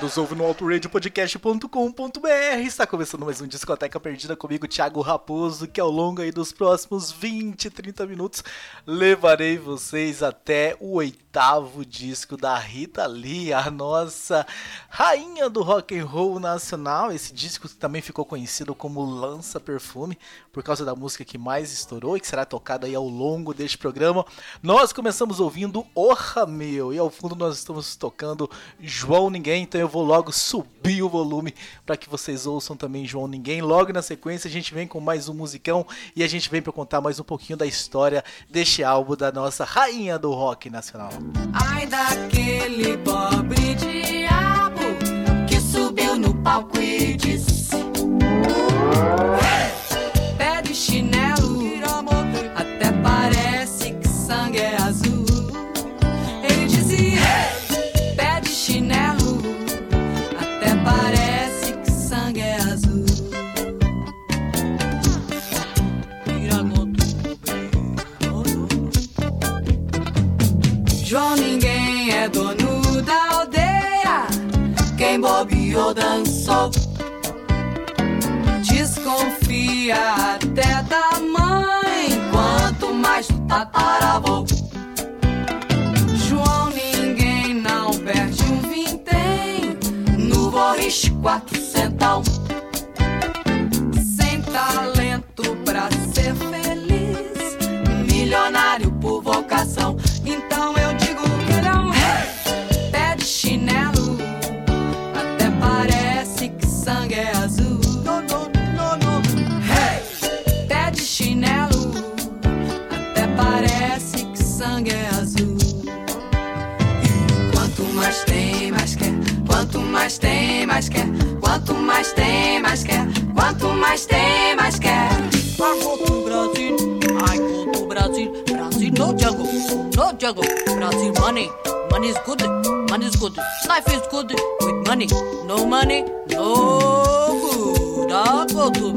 Nos ouve no autoradiopodcast.com.br, está começando mais um Discoteca Perdida comigo, Thiago Raposo, que ao longo aí dos próximos 20, 30 minutos levarei vocês até o oitavo disco da Rita Lee, a nossa rainha do rock and roll nacional. Esse disco também ficou conhecido como Lança Perfume, por causa da música que mais estourou e que será tocada aí ao longo deste programa. Nós começamos ouvindo Orra Meu, e ao fundo nós estamos tocando João Ninguém, então eu vou logo subir o volume para que vocês ouçam também João Ninguém. Logo na sequência a gente vem com mais um musicão e a gente vem para contar mais um pouquinho da história deste álbum da nossa rainha do rock nacional. Ai daquele pobre diabo que subiu no palco e disse: Pé de chinelo, dançou. Desconfia até da mãe, quanto mais do tá tataravô. João, ninguém não perde um vintém no Boris 4. mais quer. Quanto mais tem, mais quer. Quanto mais tem, mais quer. I go to Brazil, I go to Brazil, Brazil no jungle, no jungle. Brazil money, money is good, money is good, life is good with money. No money, no good. I go to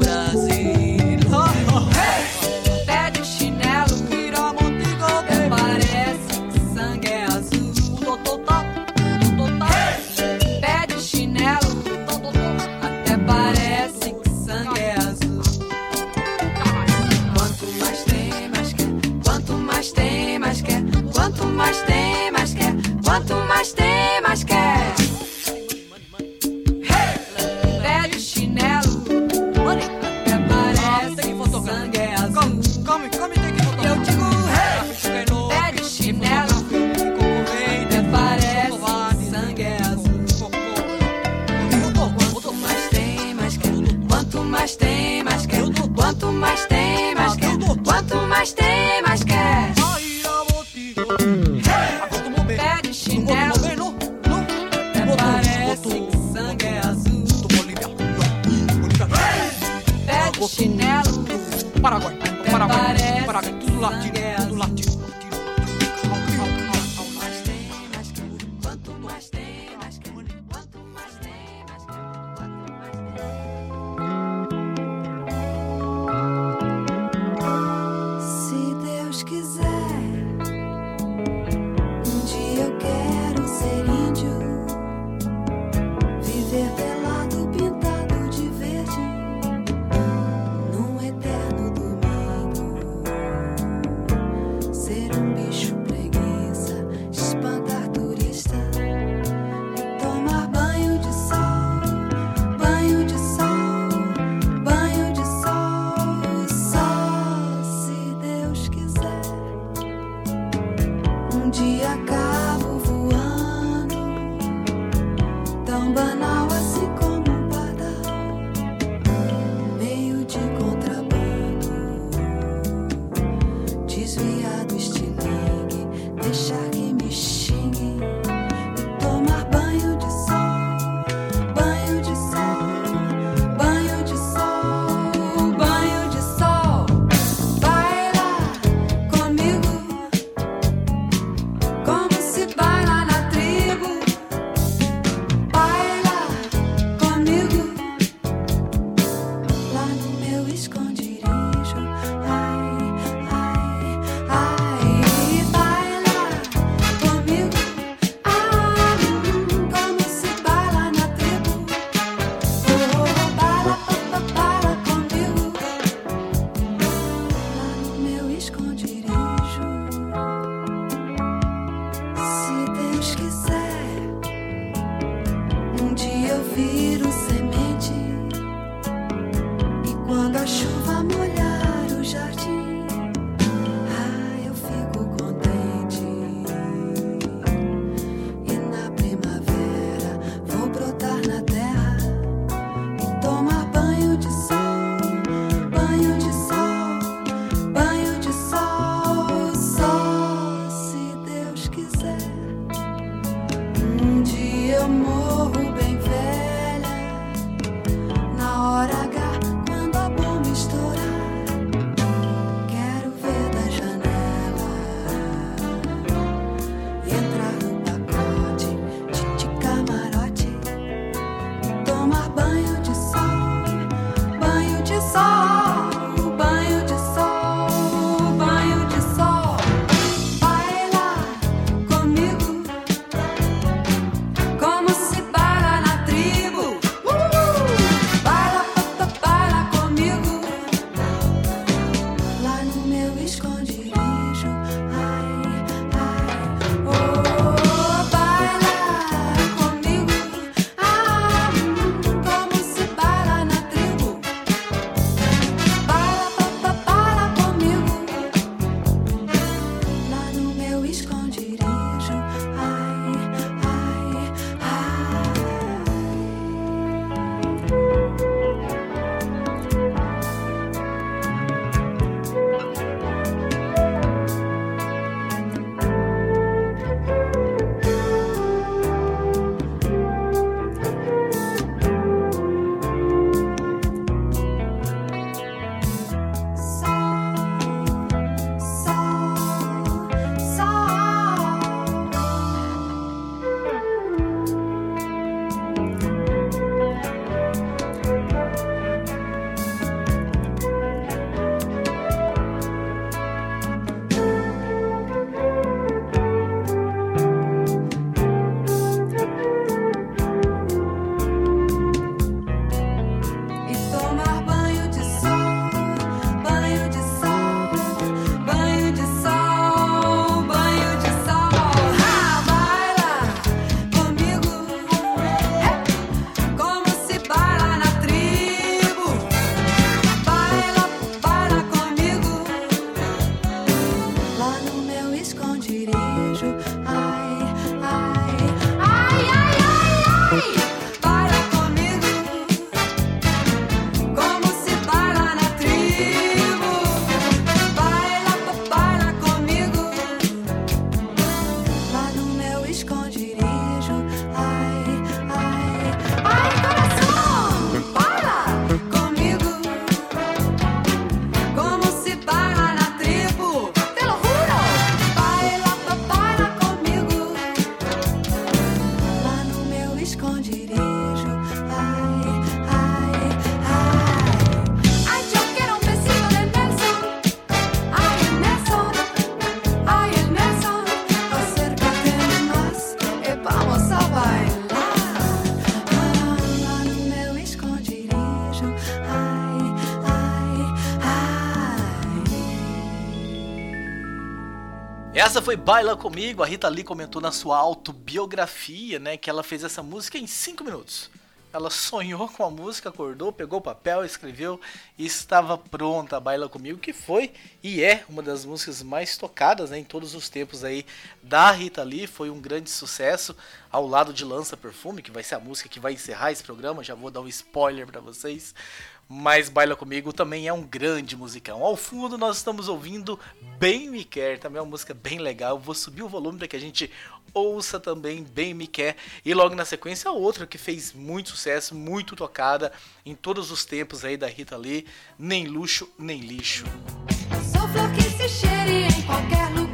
mais tem, mais quer. Pé de chinelo. Parece que sangue é azul. Pé de chinelo. Paraguai, Paraguai, Paraguai, tudo latino. dia cai. foi Baila Comigo, a Rita Lee comentou na sua autobiografia, né, que ela fez essa música em 5 minutos. Ela sonhou com a música, acordou, pegou o papel, escreveu e estava pronta a Baila Comigo, que foi e é uma das músicas mais tocadas né, em todos os tempos aí da Rita Lee. Foi um grande sucesso ao lado de Lança Perfume, que vai ser a música que vai encerrar esse programa. Já vou dar um spoiler para vocês mas Baila Comigo também é um grande musicão. Ao fundo nós estamos ouvindo Bem Me Quer, também é uma música bem legal. Vou subir o volume para que a gente ouça também Bem Me Quer. E logo na sequência outra que fez muito sucesso, muito tocada em todos os tempos aí da Rita Lee, Nem Luxo, Nem Lixo. Sou flor que se cheire em qualquer lugar.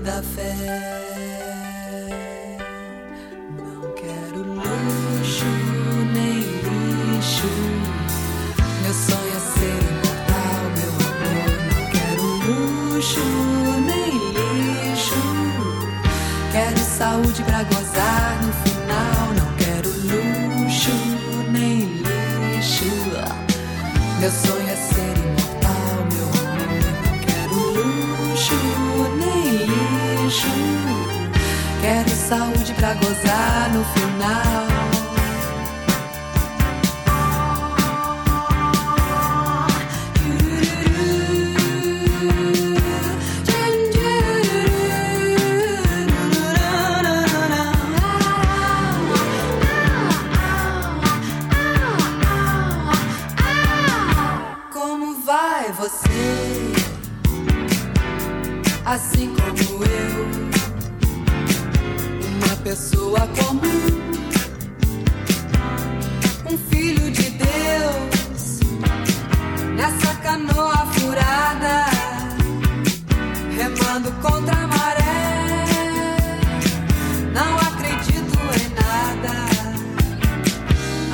da fé. Pra gozar no final. Como vai você? Assim como eu, pessoa comum, um filho de Deus, nessa canoa furada, remando contra a maré. Não acredito em nada,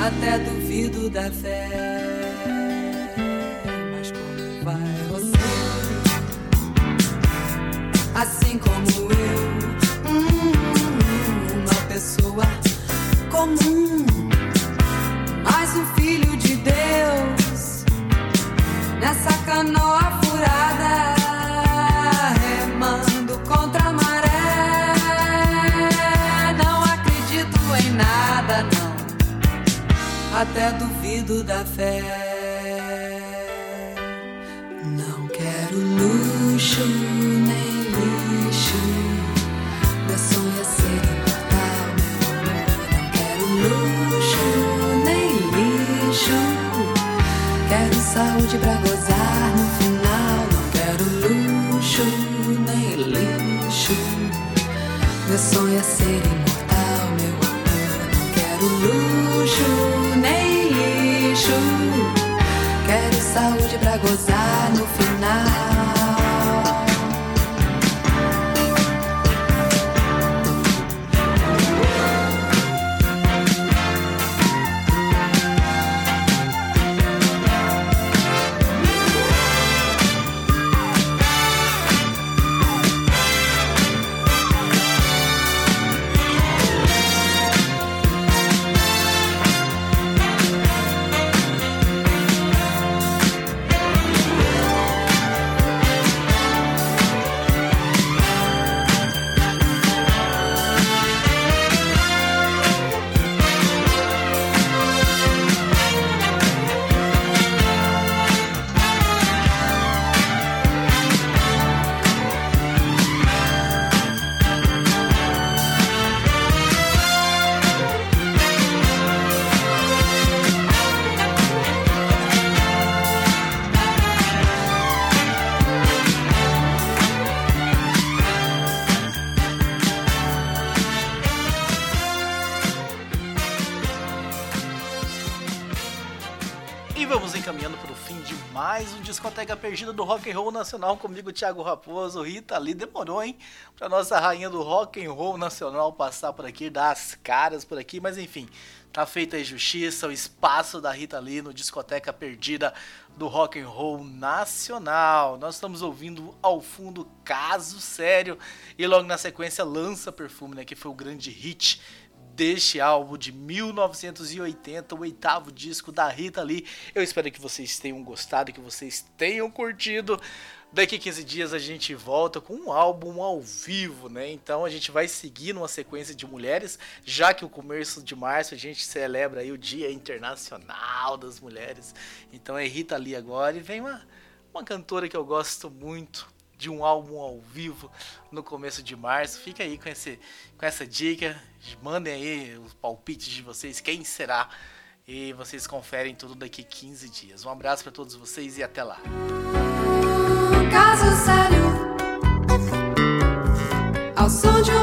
até duvido da fé. Mas como vai você? Assim como comum, mais um filho de Deus nessa canoa furada, remando contra a maré. Não acredito em nada, não, até duvido da fé. Não quero luxo Discoteca Perdida do Rock and Roll Nacional comigo, Thiago Raposo. Rita ali demorou, hein? Pra nossa rainha do Rock and Roll Nacional passar por aqui, dar as caras por aqui, mas enfim, tá feita a justiça, o espaço da Rita ali no Discoteca Perdida do Rock and Roll Nacional. Nós estamos ouvindo ao fundo Caso Sério e logo na sequência Lança Perfume, né, que foi o grande hit deste álbum de 1980, o oitavo disco da Rita Lee. Eu espero que vocês tenham gostado, que vocês tenham curtido. Daqui 15 dias a gente volta com um álbum ao vivo, né? Então a gente vai seguir numa sequência de mulheres, já que o começo de março a gente celebra aí o Dia Internacional das Mulheres. Então é Rita Lee agora e vem uma, uma cantora que eu gosto muito, de um álbum ao vivo no começo de março. Fica aí com, esse, com essa dica. Mandem aí os palpites de vocês, quem será. E vocês conferem tudo daqui 15 dias. Um abraço para todos vocês e até lá. Caso sério ao som de um